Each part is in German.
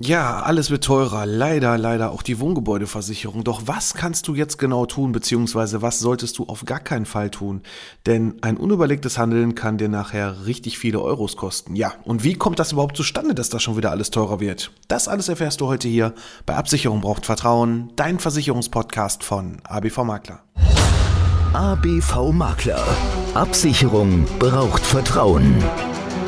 Ja, alles wird teurer. Leider, leider auch die Wohngebäudeversicherung. Doch was kannst du jetzt genau tun, beziehungsweise was solltest du auf gar keinen Fall tun? Denn ein unüberlegtes Handeln kann dir nachher richtig viele Euros kosten. Ja, und wie kommt das überhaupt zustande, dass das schon wieder alles teurer wird? Das alles erfährst du heute hier bei Absicherung braucht Vertrauen, dein Versicherungspodcast von ABV Makler. ABV Makler. Absicherung braucht Vertrauen.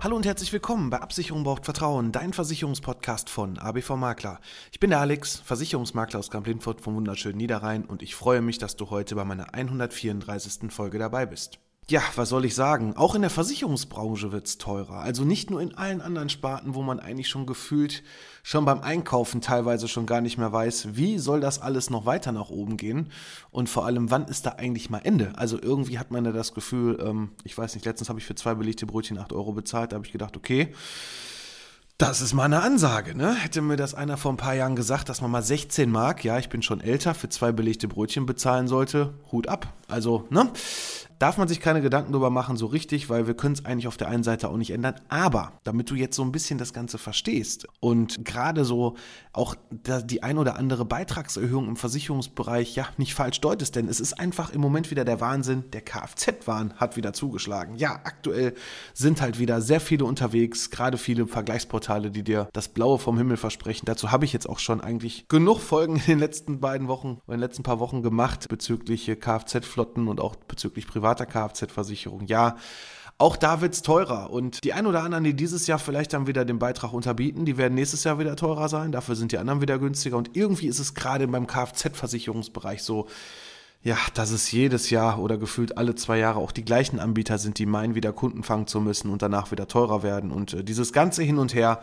Hallo und herzlich willkommen bei Absicherung braucht Vertrauen, dein Versicherungspodcast von ABV Makler. Ich bin der Alex, Versicherungsmakler aus Kamp-Lindfurt vom wunderschönen Niederrhein und ich freue mich, dass du heute bei meiner 134. Folge dabei bist. Ja, was soll ich sagen? Auch in der Versicherungsbranche wird's teurer. Also nicht nur in allen anderen Sparten, wo man eigentlich schon gefühlt schon beim Einkaufen teilweise schon gar nicht mehr weiß, wie soll das alles noch weiter nach oben gehen und vor allem, wann ist da eigentlich mal Ende? Also irgendwie hat man ja das Gefühl, ähm, ich weiß nicht, letztens habe ich für zwei belegte Brötchen 8 Euro bezahlt, da habe ich gedacht, okay, das ist mal eine Ansage, ne? Hätte mir das einer vor ein paar Jahren gesagt, dass man mal 16 Mark, ja, ich bin schon älter, für zwei belegte Brötchen bezahlen sollte, Hut ab. Also, ne? darf man sich keine Gedanken darüber machen, so richtig, weil wir können es eigentlich auf der einen Seite auch nicht ändern. Aber damit du jetzt so ein bisschen das Ganze verstehst und gerade so auch die ein oder andere Beitragserhöhung im Versicherungsbereich ja nicht falsch deutest, denn es ist einfach im Moment wieder der Wahnsinn, der Kfz-Wahn hat wieder zugeschlagen. Ja, aktuell sind halt wieder sehr viele unterwegs, gerade viele Vergleichsportale, die dir das Blaue vom Himmel versprechen. Dazu habe ich jetzt auch schon eigentlich genug Folgen in den letzten beiden Wochen, in den letzten paar Wochen gemacht bezüglich Kfz-Flotten und auch bezüglich Privat privater Kfz-Versicherung. Ja, auch da wird es teurer. Und die ein oder anderen, die dieses Jahr vielleicht dann wieder den Beitrag unterbieten, die werden nächstes Jahr wieder teurer sein. Dafür sind die anderen wieder günstiger. Und irgendwie ist es gerade beim Kfz-Versicherungsbereich so, ja, dass es jedes Jahr oder gefühlt alle zwei Jahre auch die gleichen Anbieter sind, die meinen, wieder Kunden fangen zu müssen und danach wieder teurer werden. Und äh, dieses ganze Hin und Her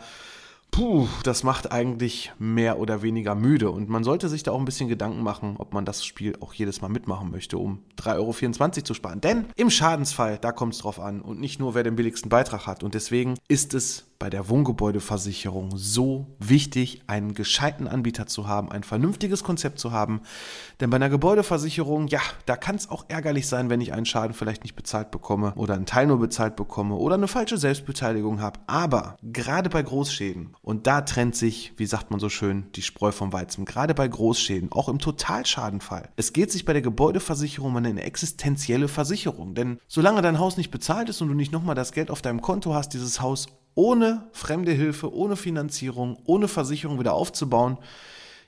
puh, das macht eigentlich mehr oder weniger müde. Und man sollte sich da auch ein bisschen Gedanken machen, ob man das Spiel auch jedes Mal mitmachen möchte, um 3,24 Euro zu sparen. Denn im Schadensfall, da kommt es drauf an und nicht nur, wer den billigsten Beitrag hat. Und deswegen ist es bei der Wohngebäudeversicherung so wichtig, einen gescheiten Anbieter zu haben, ein vernünftiges Konzept zu haben. Denn bei einer Gebäudeversicherung, ja, da kann es auch ärgerlich sein, wenn ich einen Schaden vielleicht nicht bezahlt bekomme oder einen Teil nur bezahlt bekomme oder eine falsche Selbstbeteiligung habe. Aber gerade bei Großschäden, und da trennt sich, wie sagt man so schön, die Spreu vom Weizen, gerade bei Großschäden, auch im Totalschadenfall. Es geht sich bei der Gebäudeversicherung um eine existenzielle Versicherung. Denn solange dein Haus nicht bezahlt ist und du nicht nochmal das Geld auf deinem Konto hast, dieses Haus ohne fremde Hilfe, ohne Finanzierung, ohne Versicherung wieder aufzubauen,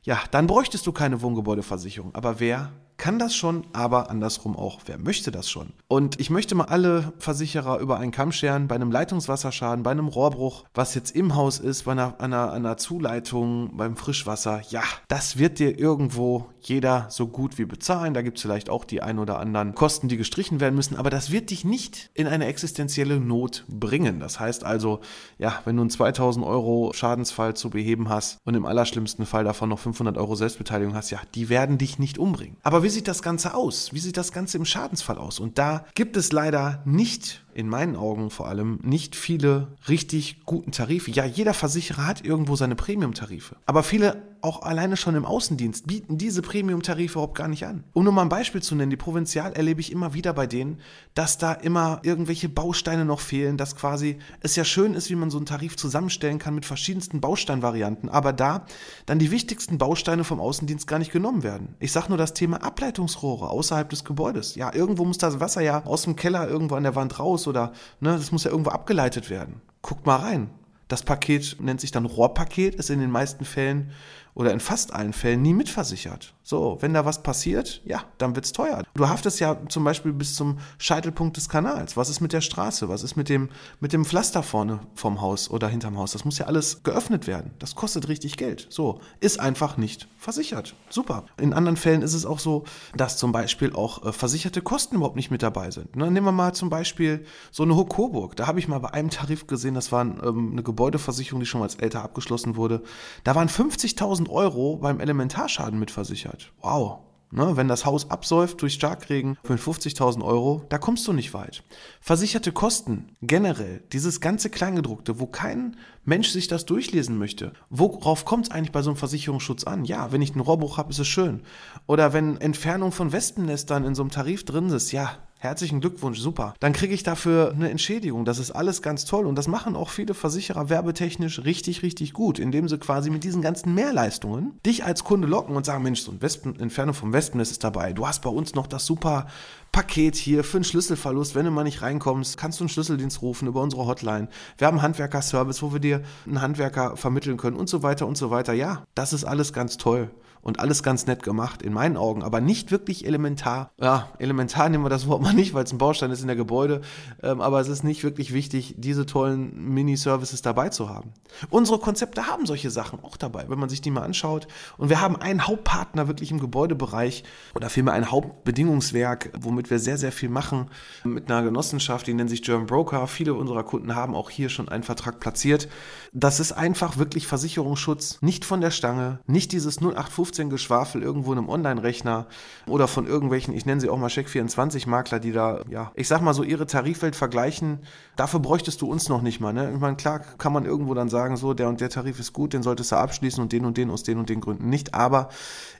ja, dann bräuchtest du keine Wohngebäudeversicherung. Aber wer kann das schon, aber andersrum auch, wer möchte das schon? Und ich möchte mal alle Versicherer über einen Kamm scheren, bei einem Leitungswasserschaden, bei einem Rohrbruch, was jetzt im Haus ist, bei einer, einer, einer Zuleitung, beim Frischwasser, ja, das wird dir irgendwo jeder so gut wie bezahlen. Da gibt es vielleicht auch die ein oder anderen Kosten, die gestrichen werden müssen, aber das wird dich nicht in eine existenzielle Not bringen. Das heißt also, ja, wenn du einen 2000 Euro Schadensfall zu beheben hast und im allerschlimmsten Fall davon noch 500 Euro Selbstbeteiligung hast, ja, die werden dich nicht umbringen. Aber wie sieht das Ganze aus? Wie sieht das Ganze im Schadensfall aus? Und da gibt es leider nicht in meinen Augen vor allem nicht viele richtig guten Tarife. Ja, jeder Versicherer hat irgendwo seine Premium-Tarife. Aber viele, auch alleine schon im Außendienst, bieten diese Premium-Tarife überhaupt gar nicht an. Um nur mal ein Beispiel zu nennen, die Provinzial erlebe ich immer wieder bei denen, dass da immer irgendwelche Bausteine noch fehlen, dass quasi es ja schön ist, wie man so einen Tarif zusammenstellen kann mit verschiedensten Bausteinvarianten, aber da dann die wichtigsten Bausteine vom Außendienst gar nicht genommen werden. Ich sage nur das Thema Ableitungsrohre außerhalb des Gebäudes. Ja, irgendwo muss das Wasser ja aus dem Keller irgendwo an der Wand raus oder ne, das muss ja irgendwo abgeleitet werden. Guckt mal rein. Das Paket nennt sich dann Rohrpaket, ist in den meisten Fällen oder in fast allen Fällen nie mitversichert. So, wenn da was passiert, ja, dann wird's teuer. Du haftest ja zum Beispiel bis zum Scheitelpunkt des Kanals. Was ist mit der Straße? Was ist mit dem, mit dem Pflaster vorne vom Haus oder hinterm Haus? Das muss ja alles geöffnet werden. Das kostet richtig Geld. So, ist einfach nicht versichert. Super. In anderen Fällen ist es auch so, dass zum Beispiel auch äh, versicherte Kosten überhaupt nicht mit dabei sind. Ne? Nehmen wir mal zum Beispiel so eine Hohe Coburg. Da habe ich mal bei einem Tarif gesehen, das war ähm, eine Gebäudeversicherung, die schon als älter abgeschlossen wurde. Da waren 50.000 Euro beim Elementarschaden mitversichert. Wow. Ne, wenn das Haus absäuft durch Starkregen für 50.000 Euro, da kommst du nicht weit. Versicherte Kosten, generell, dieses ganze Kleingedruckte, wo kein Mensch sich das durchlesen möchte. Worauf kommt es eigentlich bei so einem Versicherungsschutz an? Ja, wenn ich ein Rohrbruch habe, ist es schön. Oder wenn Entfernung von Wespennestern in so einem Tarif drin ist, ja, Herzlichen Glückwunsch, super. Dann kriege ich dafür eine Entschädigung. Das ist alles ganz toll. Und das machen auch viele Versicherer werbetechnisch richtig, richtig gut, indem sie quasi mit diesen ganzen Mehrleistungen dich als Kunde locken und sagen, Mensch, so ein Wespen, Entfernung vom Wespennest ist dabei. Du hast bei uns noch das super Paket hier für einen Schlüsselverlust. Wenn du mal nicht reinkommst, kannst du einen Schlüsseldienst rufen über unsere Hotline. Wir haben einen Handwerker-Service, wo wir dir einen Handwerker vermitteln können und so weiter und so weiter. Ja, das ist alles ganz toll und alles ganz nett gemacht, in meinen Augen, aber nicht wirklich elementar. Ja, elementar nehmen wir das Wort mal nicht, weil es ein Baustein ist in der Gebäude, ähm, aber es ist nicht wirklich wichtig, diese tollen Mini-Services dabei zu haben. Unsere Konzepte haben solche Sachen auch dabei, wenn man sich die mal anschaut. Und wir haben einen Hauptpartner wirklich im Gebäudebereich oder vielmehr ein Hauptbedingungswerk, womit wir sehr, sehr viel machen, mit einer Genossenschaft, die nennt sich German Broker. Viele unserer Kunden haben auch hier schon einen Vertrag platziert. Das ist einfach wirklich Versicherungsschutz, nicht von der Stange, nicht dieses 0815 15 Geschwafel irgendwo in einem Online-Rechner oder von irgendwelchen, ich nenne sie auch mal Check24-Makler, die da, ja, ich sag mal so, ihre Tarifwelt vergleichen. Dafür bräuchtest du uns noch nicht mal. Ne? Ich meine, klar kann man irgendwo dann sagen, so, der und der Tarif ist gut, den solltest du abschließen und den und den aus den und den Gründen nicht. Aber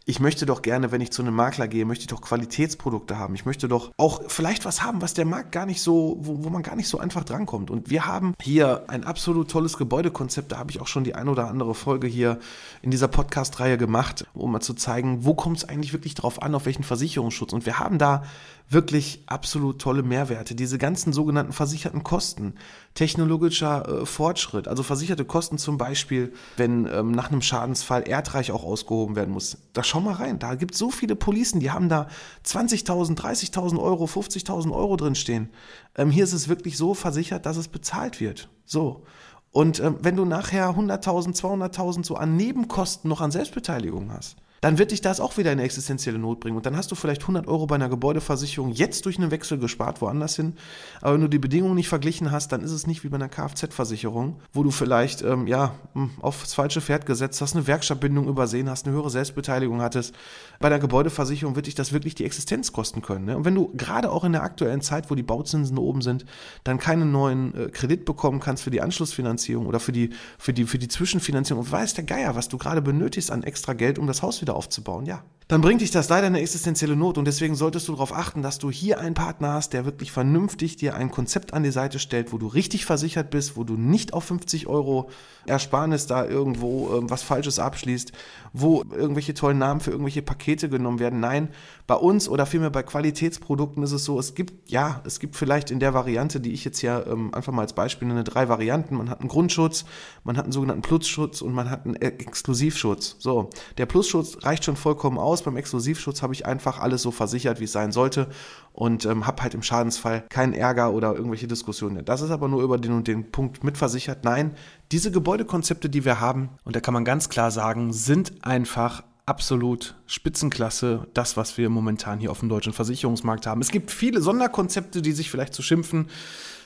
ich möchte doch gerne, wenn ich zu einem Makler gehe, möchte ich doch Qualitätsprodukte haben. Ich möchte doch auch vielleicht was haben, was der Markt gar nicht so, wo, wo man gar nicht so einfach drankommt. Und wir haben hier ein absolut tolles Gebäudekonzept. Da habe ich auch schon die ein oder andere Folge hier in dieser Podcast-Reihe gemacht, um mal zu zeigen, wo kommt es eigentlich wirklich drauf an, auf welchen Versicherungsschutz. Und wir haben da wirklich absolut tolle Mehrwerte. Diese ganzen sogenannten versicherten Kosten, technologischer äh, Fortschritt, also versicherte Kosten zum Beispiel, wenn ähm, nach einem Schadensfall Erdreich auch ausgehoben werden muss. Da schau mal rein, da gibt es so viele Policen, die haben da 20.000, 30.000 Euro, 50.000 Euro drin stehen. Ähm, hier ist es wirklich so versichert, dass es bezahlt wird. So. Und ähm, wenn du nachher 100.000, 200.000 so an Nebenkosten noch an Selbstbeteiligung hast, dann wird dich das auch wieder in eine existenzielle Not bringen. Und dann hast du vielleicht 100 Euro bei einer Gebäudeversicherung jetzt durch einen Wechsel gespart, woanders hin. Aber wenn du die Bedingungen nicht verglichen hast, dann ist es nicht wie bei einer Kfz-Versicherung, wo du vielleicht ähm, ja, hm, aufs falsche Pferd gesetzt hast, eine Werkstattbindung übersehen hast, eine höhere Selbstbeteiligung hattest. Bei der Gebäudeversicherung wird dich das wirklich die Existenz kosten können. Ne? Und wenn du gerade auch in der aktuellen Zeit, wo die Bauzinsen oben sind, dann keinen neuen äh, Kredit bekommen kannst für die Anschlussfinanzierung oder für die, für die, für die Zwischenfinanzierung und weiß der Geier, was du gerade benötigst an extra Geld, um das Haus wieder wieder aufzubauen, ja. Dann bringt dich das leider in eine existenzielle Not und deswegen solltest du darauf achten, dass du hier einen Partner hast, der wirklich vernünftig dir ein Konzept an die Seite stellt, wo du richtig versichert bist, wo du nicht auf 50 Euro Ersparnis da irgendwo ähm, was Falsches abschließt, wo irgendwelche tollen Namen für irgendwelche Pakete genommen werden. Nein, bei uns oder vielmehr bei Qualitätsprodukten ist es so, es gibt, ja, es gibt vielleicht in der Variante, die ich jetzt hier ähm, einfach mal als Beispiel nenne, drei Varianten. Man hat einen Grundschutz, man hat einen sogenannten Plusschutz und man hat einen Exklusivschutz. So, der Plusschutz reicht schon vollkommen aus. Beim Exklusivschutz habe ich einfach alles so versichert, wie es sein sollte und ähm, habe halt im Schadensfall keinen Ärger oder irgendwelche Diskussionen. Das ist aber nur über den und den Punkt mitversichert. Nein, diese Gebäudekonzepte, die wir haben, und da kann man ganz klar sagen, sind einfach absolut Spitzenklasse, das, was wir momentan hier auf dem deutschen Versicherungsmarkt haben. Es gibt viele Sonderkonzepte, die sich vielleicht zu schimpfen,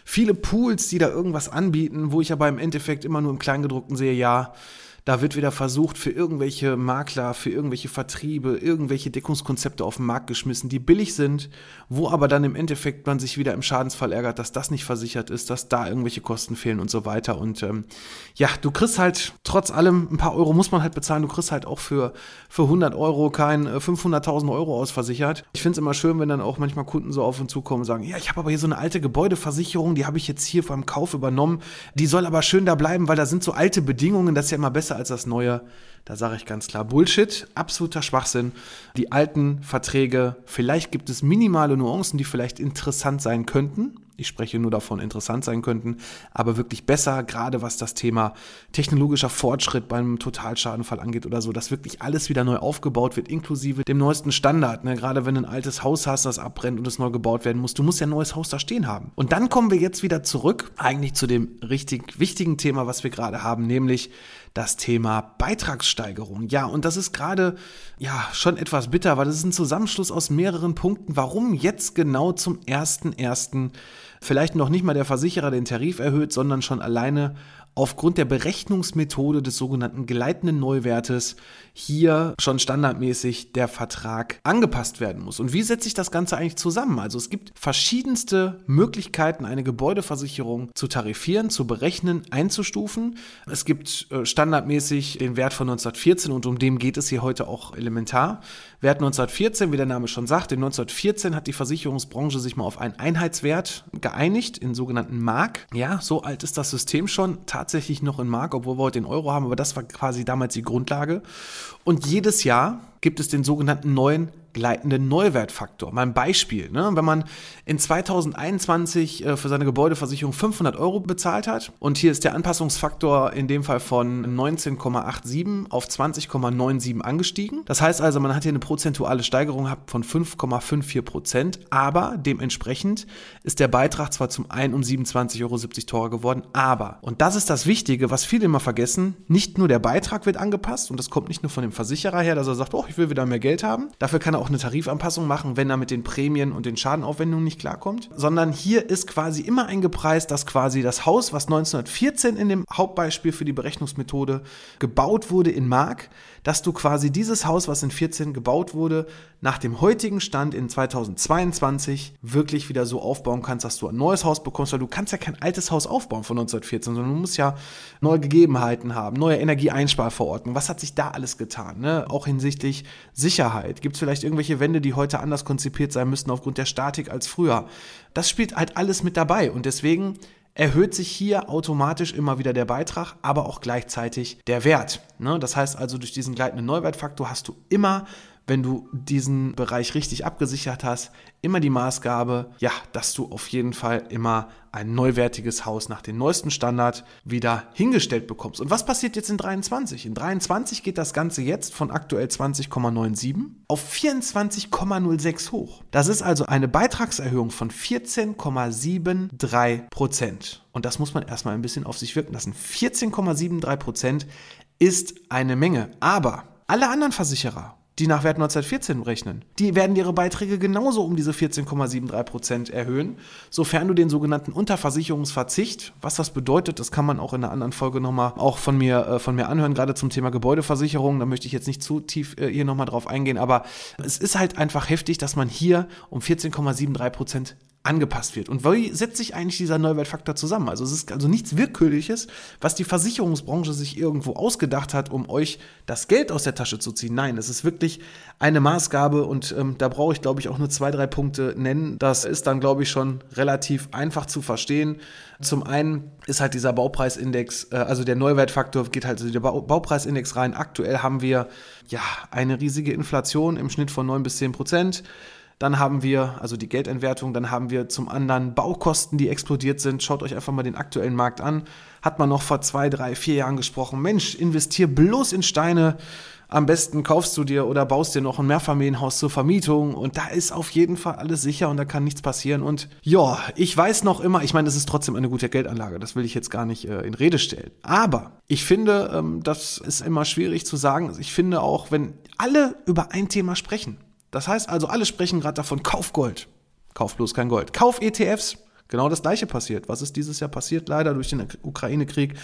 viele Pools, die da irgendwas anbieten, wo ich aber im Endeffekt immer nur im Kleingedruckten sehe, ja, da wird wieder versucht, für irgendwelche Makler, für irgendwelche Vertriebe, irgendwelche Deckungskonzepte auf den Markt geschmissen, die billig sind, wo aber dann im Endeffekt man sich wieder im Schadensfall ärgert, dass das nicht versichert ist, dass da irgendwelche Kosten fehlen und so weiter. Und ähm, ja, du kriegst halt trotz allem ein paar Euro muss man halt bezahlen. Du kriegst halt auch für, für 100 Euro kein 500.000 äh, Euro ausversichert. Ich finde es immer schön, wenn dann auch manchmal Kunden so auf uns zukommen und sagen, ja, ich habe aber hier so eine alte Gebäudeversicherung, die habe ich jetzt hier beim Kauf übernommen. Die soll aber schön da bleiben, weil da sind so alte Bedingungen, das ist ja immer besser besser als das Neue. Da sage ich ganz klar Bullshit, absoluter Schwachsinn. Die alten Verträge, vielleicht gibt es minimale Nuancen, die vielleicht interessant sein könnten. Ich spreche nur davon, interessant sein könnten, aber wirklich besser, gerade was das Thema technologischer Fortschritt beim Totalschadenfall angeht oder so, dass wirklich alles wieder neu aufgebaut wird, inklusive dem neuesten Standard. Ne? Gerade wenn du ein altes Haus hast, das abbrennt und es neu gebaut werden muss, du musst ja ein neues Haus da stehen haben. Und dann kommen wir jetzt wieder zurück, eigentlich zu dem richtig wichtigen Thema, was wir gerade haben, nämlich das Thema Beitragssteigerung. Ja, und das ist gerade ja schon etwas bitter, weil das ist ein Zusammenschluss aus mehreren Punkten. Warum jetzt genau zum ersten ersten vielleicht noch nicht mal der Versicherer den Tarif erhöht, sondern schon alleine aufgrund der Berechnungsmethode des sogenannten gleitenden Neuwertes hier schon standardmäßig der Vertrag angepasst werden muss. Und wie setzt sich das Ganze eigentlich zusammen? Also es gibt verschiedenste Möglichkeiten, eine Gebäudeversicherung zu tarifieren, zu berechnen, einzustufen. Es gibt äh, standardmäßig den Wert von 1914 und um den geht es hier heute auch elementar. Wert 1914, wie der Name schon sagt, in 1914 hat die Versicherungsbranche sich mal auf einen Einheitswert geeinigt, in sogenannten Mark. Ja, so alt ist das System schon, tatsächlich noch in Mark, obwohl wir heute den Euro haben, aber das war quasi damals die Grundlage. Und jedes Jahr gibt es den sogenannten neuen gleitenden Neuwertfaktor. Mal ein Beispiel, ne? wenn man in 2021 äh, für seine Gebäudeversicherung 500 Euro bezahlt hat und hier ist der Anpassungsfaktor in dem Fall von 19,87 auf 20,97 angestiegen. Das heißt also, man hat hier eine prozentuale Steigerung gehabt von 5,54 Prozent, aber dementsprechend ist der Beitrag zwar zum einen um 27,70 Euro teurer geworden, aber, und das ist das Wichtige, was viele immer vergessen, nicht nur der Beitrag wird angepasst und das kommt nicht nur von dem Versicherer her, dass er sagt, oh, ich will wieder mehr Geld haben. Dafür kann er auch eine Tarifanpassung machen, wenn er mit den Prämien und den Schadenaufwendungen nicht klarkommt. Sondern hier ist quasi immer eingepreist, dass quasi das Haus, was 1914 in dem Hauptbeispiel für die Berechnungsmethode gebaut wurde in Mark, dass du quasi dieses Haus, was in 14 gebaut wurde, nach dem heutigen Stand in 2022 wirklich wieder so aufbauen kannst, dass du ein neues Haus bekommst, weil du kannst ja kein altes Haus aufbauen von 1914, sondern du musst ja neue Gegebenheiten haben, neue Energieeinsparverordnungen. Was hat sich da alles getan? Ne? Auch hinsichtlich Sicherheit. Gibt es vielleicht irgendwelche Wände, die heute anders konzipiert sein müssten aufgrund der Statik als früher? Das spielt halt alles mit dabei und deswegen erhöht sich hier automatisch immer wieder der Beitrag, aber auch gleichzeitig der Wert. Ne? Das heißt also, durch diesen gleitenden Neuwertfaktor hast du immer wenn du diesen Bereich richtig abgesichert hast, immer die Maßgabe, ja, dass du auf jeden Fall immer ein neuwertiges Haus nach dem neuesten Standard wieder hingestellt bekommst. Und was passiert jetzt in 23? In 23 geht das Ganze jetzt von aktuell 20,97 auf 24,06 hoch. Das ist also eine Beitragserhöhung von 14,73 Prozent. Und das muss man erstmal ein bisschen auf sich wirken lassen. 14,73 Prozent ist eine Menge. Aber alle anderen Versicherer die nach Wert 1914 rechnen. Die werden ihre Beiträge genauso um diese 14,73 Prozent erhöhen, sofern du den sogenannten Unterversicherungsverzicht, was das bedeutet, das kann man auch in einer anderen Folge nochmal auch von mir, äh, von mir anhören, gerade zum Thema Gebäudeversicherung, da möchte ich jetzt nicht zu tief äh, hier nochmal drauf eingehen, aber es ist halt einfach heftig, dass man hier um 14,73 Prozent angepasst wird. Und wie setzt sich eigentlich dieser Neuwertfaktor zusammen? Also es ist also nichts Willkürliches, was die Versicherungsbranche sich irgendwo ausgedacht hat, um euch das Geld aus der Tasche zu ziehen. Nein, es ist wirklich eine Maßgabe und ähm, da brauche ich, glaube ich, auch nur zwei, drei Punkte nennen. Das ist dann, glaube ich, schon relativ einfach zu verstehen. Zum einen ist halt dieser Baupreisindex, äh, also der Neuwertfaktor geht halt also der Bau Baupreisindex rein. Aktuell haben wir ja eine riesige Inflation im Schnitt von 9 bis 10 Prozent. Dann haben wir, also die Geldentwertung, dann haben wir zum anderen Baukosten, die explodiert sind. Schaut euch einfach mal den aktuellen Markt an. Hat man noch vor zwei, drei, vier Jahren gesprochen, Mensch, investier bloß in Steine. Am besten kaufst du dir oder baust dir noch ein Mehrfamilienhaus zur Vermietung und da ist auf jeden Fall alles sicher und da kann nichts passieren. Und ja, ich weiß noch immer, ich meine, es ist trotzdem eine gute Geldanlage, das will ich jetzt gar nicht äh, in Rede stellen. Aber ich finde, ähm, das ist immer schwierig zu sagen. Ich finde auch, wenn alle über ein Thema sprechen, das heißt also, alle sprechen gerade davon, kauf Gold. Kauf bloß kein Gold. Kauf ETFs. Genau das gleiche passiert. Was ist dieses Jahr passiert? Leider durch den Ukraine-Krieg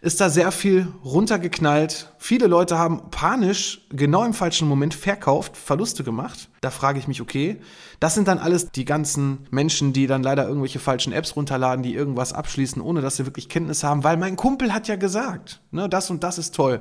ist da sehr viel runtergeknallt. Viele Leute haben panisch genau im falschen Moment verkauft, Verluste gemacht. Da frage ich mich, okay, das sind dann alles die ganzen Menschen, die dann leider irgendwelche falschen Apps runterladen, die irgendwas abschließen, ohne dass sie wirklich Kenntnis haben, weil mein Kumpel hat ja gesagt, ne, das und das ist toll.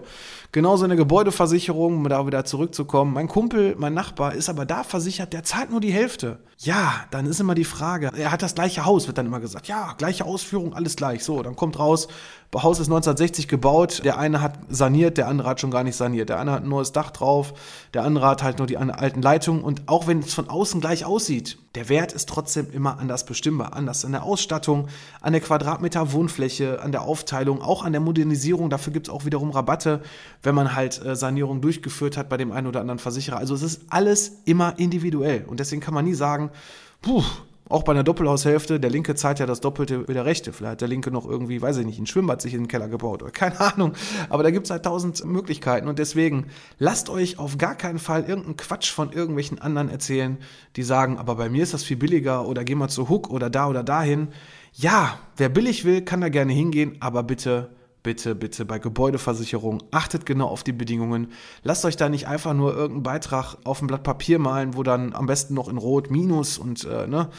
Genauso eine Gebäudeversicherung, um da wieder zurückzukommen. Mein Kumpel, mein Nachbar ist aber da versichert, der zahlt nur die Hälfte. Ja, dann ist immer die Frage, er hat das gleiche Haus, wird dann immer gesagt. Ja, gleiche Ausführung, alles gleich. So, dann kommt raus, Haus ist 1960 gebaut, der eine hat saniert, der andere hat schon gar nicht saniert. Der eine hat ein neues Dach drauf, der andere hat halt nur die alten Leitungen und auch wenn es von außen gleich aussieht, der Wert ist trotzdem immer anders bestimmbar. Anders an der Ausstattung, an der Quadratmeter Wohnfläche, an der Aufteilung, auch an der Modernisierung. Dafür gibt es auch wiederum Rabatte, wenn man halt äh, Sanierung durchgeführt hat bei dem einen oder anderen Versicherer. Also es ist alles immer individuell und deswegen kann man nie sagen, puh, auch bei einer Doppelhaushälfte, der Linke zahlt ja das Doppelte wie der Rechte. Vielleicht hat der Linke noch irgendwie, weiß ich nicht, ein Schwimmbad sich in den Keller gebaut oder keine Ahnung. Aber da gibt es halt tausend Möglichkeiten und deswegen lasst euch auf gar keinen Fall irgendeinen Quatsch von irgendwelchen anderen erzählen, die sagen, aber bei mir ist das viel billiger oder geh mal zu Hook oder da oder dahin. Ja, wer billig will, kann da gerne hingehen, aber bitte bitte, bitte bei Gebäudeversicherung achtet genau auf die Bedingungen. Lasst euch da nicht einfach nur irgendeinen Beitrag auf ein Blatt Papier malen, wo dann am besten noch in Rot Minus und äh, ne,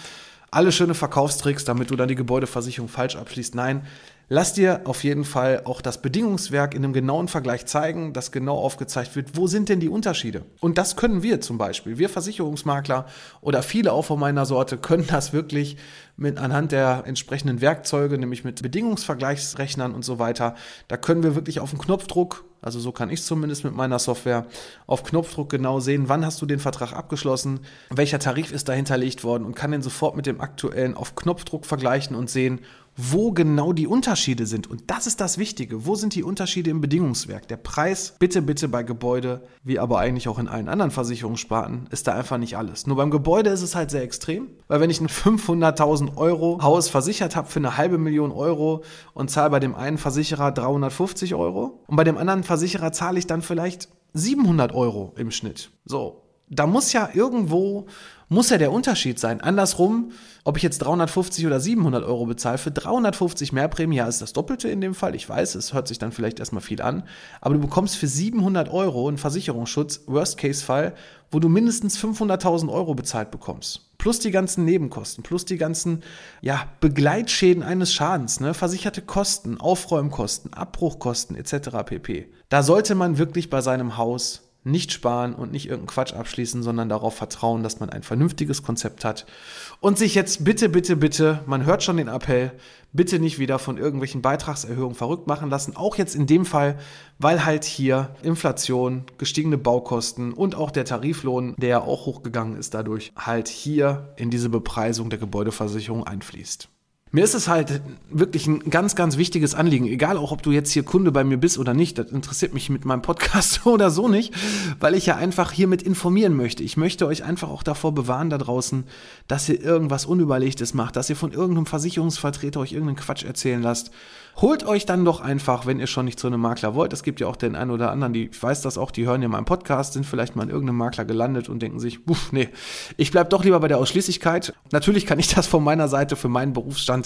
alle schöne Verkaufstricks, damit du dann die Gebäudeversicherung falsch abschließt. Nein, lass dir auf jeden Fall auch das Bedingungswerk in einem genauen Vergleich zeigen, dass genau aufgezeigt wird, wo sind denn die Unterschiede. Und das können wir zum Beispiel. Wir Versicherungsmakler oder viele auch von meiner Sorte können das wirklich mit anhand der entsprechenden Werkzeuge, nämlich mit Bedingungsvergleichsrechnern und so weiter. Da können wir wirklich auf den Knopfdruck also so kann ich zumindest mit meiner Software auf Knopfdruck genau sehen, wann hast du den Vertrag abgeschlossen, welcher Tarif ist da hinterlegt worden und kann den sofort mit dem aktuellen auf Knopfdruck vergleichen und sehen, wo genau die Unterschiede sind. Und das ist das Wichtige. Wo sind die Unterschiede im Bedingungswerk? Der Preis, bitte, bitte bei Gebäude, wie aber eigentlich auch in allen anderen Versicherungssparten, ist da einfach nicht alles. Nur beim Gebäude ist es halt sehr extrem, weil wenn ich ein 500.000 Euro Haus versichert habe für eine halbe Million Euro und zahle bei dem einen Versicherer 350 Euro und bei dem anderen Versicherer zahle ich dann vielleicht 700 Euro im Schnitt. So, da muss ja irgendwo muss ja der Unterschied sein. Andersrum, ob ich jetzt 350 oder 700 Euro bezahle, für 350 mehr Prämie, ja, ist das Doppelte in dem Fall. Ich weiß, es hört sich dann vielleicht erstmal viel an, aber du bekommst für 700 Euro einen Versicherungsschutz, Worst-Case-Fall, wo du mindestens 500.000 Euro bezahlt bekommst. Plus die ganzen Nebenkosten, plus die ganzen ja, Begleitschäden eines Schadens, ne? versicherte Kosten, Aufräumkosten, Abbruchkosten etc. pp. Da sollte man wirklich bei seinem Haus nicht sparen und nicht irgendeinen Quatsch abschließen, sondern darauf vertrauen, dass man ein vernünftiges Konzept hat und sich jetzt bitte, bitte, bitte, man hört schon den Appell, bitte nicht wieder von irgendwelchen Beitragserhöhungen verrückt machen lassen. Auch jetzt in dem Fall, weil halt hier Inflation, gestiegene Baukosten und auch der Tariflohn, der ja auch hochgegangen ist dadurch, halt hier in diese Bepreisung der Gebäudeversicherung einfließt. Mir ist es halt wirklich ein ganz, ganz wichtiges Anliegen. Egal auch, ob du jetzt hier Kunde bei mir bist oder nicht, das interessiert mich mit meinem Podcast oder so nicht, weil ich ja einfach hiermit informieren möchte. Ich möchte euch einfach auch davor bewahren da draußen, dass ihr irgendwas Unüberlegtes macht, dass ihr von irgendeinem Versicherungsvertreter euch irgendeinen Quatsch erzählen lasst Holt euch dann doch einfach, wenn ihr schon nicht zu einem Makler wollt, es gibt ja auch den einen oder anderen, die, ich weiß das auch, die hören ja meinen Podcast, sind vielleicht mal in irgendeinem Makler gelandet und denken sich, uff, nee, ich bleib doch lieber bei der Ausschließlichkeit. Natürlich kann ich das von meiner Seite für meinen Berufsstand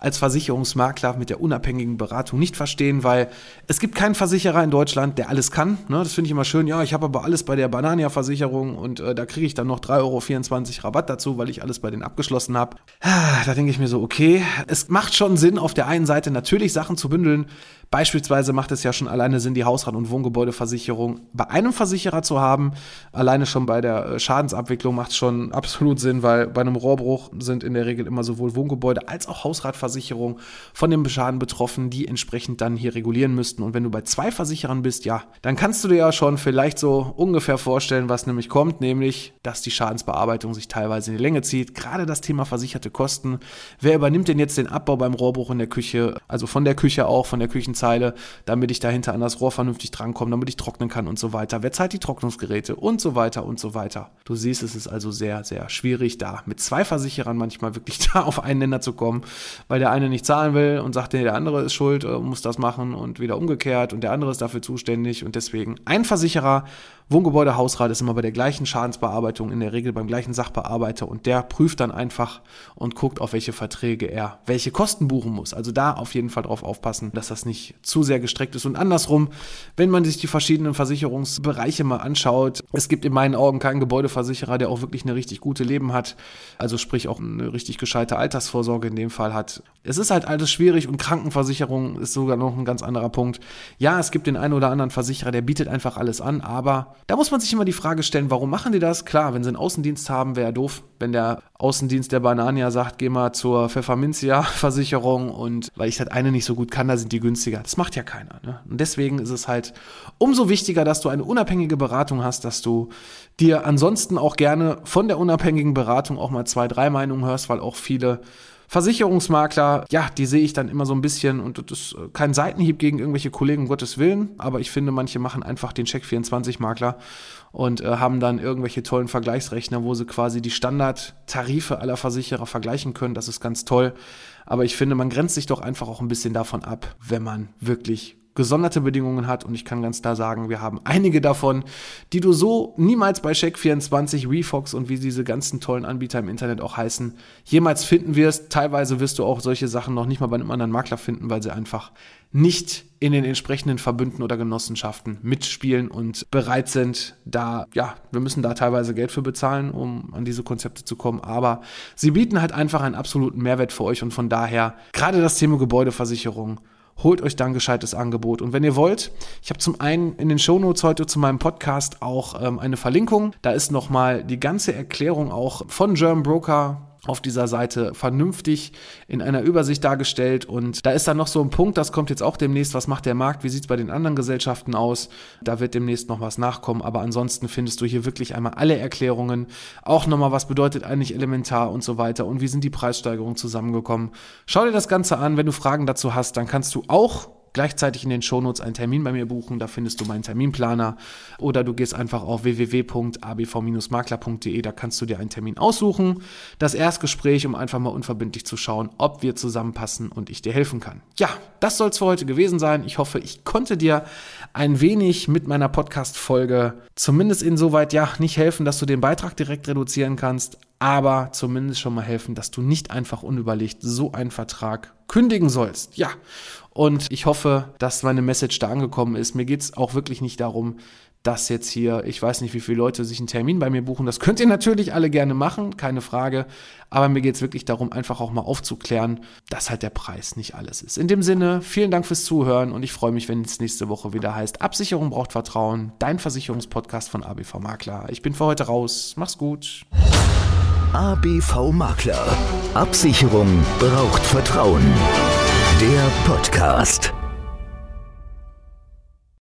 als Versicherungsmakler mit der unabhängigen Beratung nicht verstehen, weil es gibt keinen Versicherer in Deutschland, der alles kann. Ne? Das finde ich immer schön. Ja, ich habe aber alles bei der Banania-Versicherung und äh, da kriege ich dann noch 3,24 Euro Rabatt dazu, weil ich alles bei denen abgeschlossen habe. Ah, da denke ich mir so, okay, es macht schon Sinn, auf der einen Seite natürlich Sachen zu bündeln. Beispielsweise macht es ja schon alleine Sinn, die Hausrat- und Wohngebäudeversicherung bei einem Versicherer zu haben. Alleine schon bei der äh, Schadensabwicklung macht es schon absolut Sinn, weil bei einem Rohrbruch sind in der Regel immer sowohl Wohngebäude als auch Hausratversicherung von dem Schaden betroffen, die entsprechend dann hier regulieren müssten. Und wenn du bei zwei Versicherern bist, ja, dann kannst du dir ja schon vielleicht so ungefähr vorstellen, was nämlich kommt, nämlich, dass die Schadensbearbeitung sich teilweise in die Länge zieht. Gerade das Thema versicherte Kosten. Wer übernimmt denn jetzt den Abbau beim Rohrbruch in der Küche? Also von der Küche auch, von der Küchenzeile, damit ich dahinter an das Rohr vernünftig drankomme, damit ich trocknen kann und so weiter. Wer zahlt die Trocknungsgeräte und so weiter und so weiter. Du siehst, es ist also sehr, sehr schwierig, da mit zwei Versicherern manchmal wirklich da auf einen Nenner zu kommen, weil der eine nicht zahlen will und sagt, der andere ist schuld, äh, muss das machen und wieder umgekehrt und der andere ist dafür zuständig und deswegen ein Versicherer Wohngebäudehausrat ist immer bei der gleichen Schadensbearbeitung, in der Regel beim gleichen Sachbearbeiter und der prüft dann einfach und guckt, auf welche Verträge er welche Kosten buchen muss. Also da auf jeden Fall drauf aufpassen, dass das nicht zu sehr gestreckt ist. Und andersrum, wenn man sich die verschiedenen Versicherungsbereiche mal anschaut, es gibt in meinen Augen keinen Gebäudeversicherer, der auch wirklich eine richtig gute Leben hat, also sprich auch eine richtig gescheite Altersvorsorge in dem Fall hat. Es ist halt alles schwierig und Krankenversicherung ist sogar noch ein ganz anderer Punkt. Ja, es gibt den einen oder anderen Versicherer, der bietet einfach alles an, aber da muss man sich immer die Frage stellen, warum machen die das? Klar, wenn sie einen Außendienst haben, wäre ja doof, wenn der Außendienst der Banania sagt, geh mal zur Pfefferminzia-Versicherung und weil ich halt eine nicht so gut kann, da sind die günstiger. Das macht ja keiner. Ne? Und deswegen ist es halt umso wichtiger, dass du eine unabhängige Beratung hast, dass du dir ansonsten auch gerne von der unabhängigen Beratung auch mal zwei, drei Meinungen hörst, weil auch viele Versicherungsmakler, ja, die sehe ich dann immer so ein bisschen und das ist äh, kein Seitenhieb gegen irgendwelche Kollegen, um Gottes Willen, aber ich finde, manche machen einfach den Check24-Makler und äh, haben dann irgendwelche tollen Vergleichsrechner, wo sie quasi die Standardtarife aller Versicherer vergleichen können. Das ist ganz toll. Aber ich finde, man grenzt sich doch einfach auch ein bisschen davon ab, wenn man wirklich gesonderte Bedingungen hat. Und ich kann ganz klar sagen, wir haben einige davon, die du so niemals bei Check24, Refox und wie diese ganzen tollen Anbieter im Internet auch heißen, jemals finden wirst. Teilweise wirst du auch solche Sachen noch nicht mal bei einem anderen Makler finden, weil sie einfach nicht in den entsprechenden Verbünden oder Genossenschaften mitspielen und bereit sind, da, ja, wir müssen da teilweise Geld für bezahlen, um an diese Konzepte zu kommen, aber sie bieten halt einfach einen absoluten Mehrwert für euch. Und von daher, gerade das Thema Gebäudeversicherung, holt euch dann gescheites Angebot. Und wenn ihr wollt, ich habe zum einen in den Shownotes heute zu meinem Podcast auch ähm, eine Verlinkung. Da ist nochmal die ganze Erklärung auch von German Broker auf dieser Seite vernünftig in einer Übersicht dargestellt. Und da ist dann noch so ein Punkt, das kommt jetzt auch demnächst, was macht der Markt, wie sieht es bei den anderen Gesellschaften aus. Da wird demnächst noch was nachkommen, aber ansonsten findest du hier wirklich einmal alle Erklärungen. Auch nochmal, was bedeutet eigentlich elementar und so weiter und wie sind die Preissteigerungen zusammengekommen. Schau dir das Ganze an, wenn du Fragen dazu hast, dann kannst du auch gleichzeitig in den Shownotes einen Termin bei mir buchen. Da findest du meinen Terminplaner. Oder du gehst einfach auf www.abv-makler.de. Da kannst du dir einen Termin aussuchen. Das Erstgespräch, um einfach mal unverbindlich zu schauen, ob wir zusammenpassen und ich dir helfen kann. Ja, das soll es für heute gewesen sein. Ich hoffe, ich konnte dir ein wenig mit meiner Podcast-Folge zumindest insoweit ja nicht helfen, dass du den Beitrag direkt reduzieren kannst, aber zumindest schon mal helfen, dass du nicht einfach unüberlegt so einen Vertrag kündigen sollst. Ja, und ich hoffe, dass meine Message da angekommen ist. Mir geht es auch wirklich nicht darum, dass jetzt hier, ich weiß nicht, wie viele Leute sich einen Termin bei mir buchen. Das könnt ihr natürlich alle gerne machen, keine Frage. Aber mir geht es wirklich darum, einfach auch mal aufzuklären, dass halt der Preis nicht alles ist. In dem Sinne, vielen Dank fürs Zuhören und ich freue mich, wenn es nächste Woche wieder heißt, Absicherung braucht Vertrauen, dein Versicherungspodcast von ABV Makler. Ich bin für heute raus. Mach's gut. ABV Makler. Absicherung braucht Vertrauen. Der Podcast.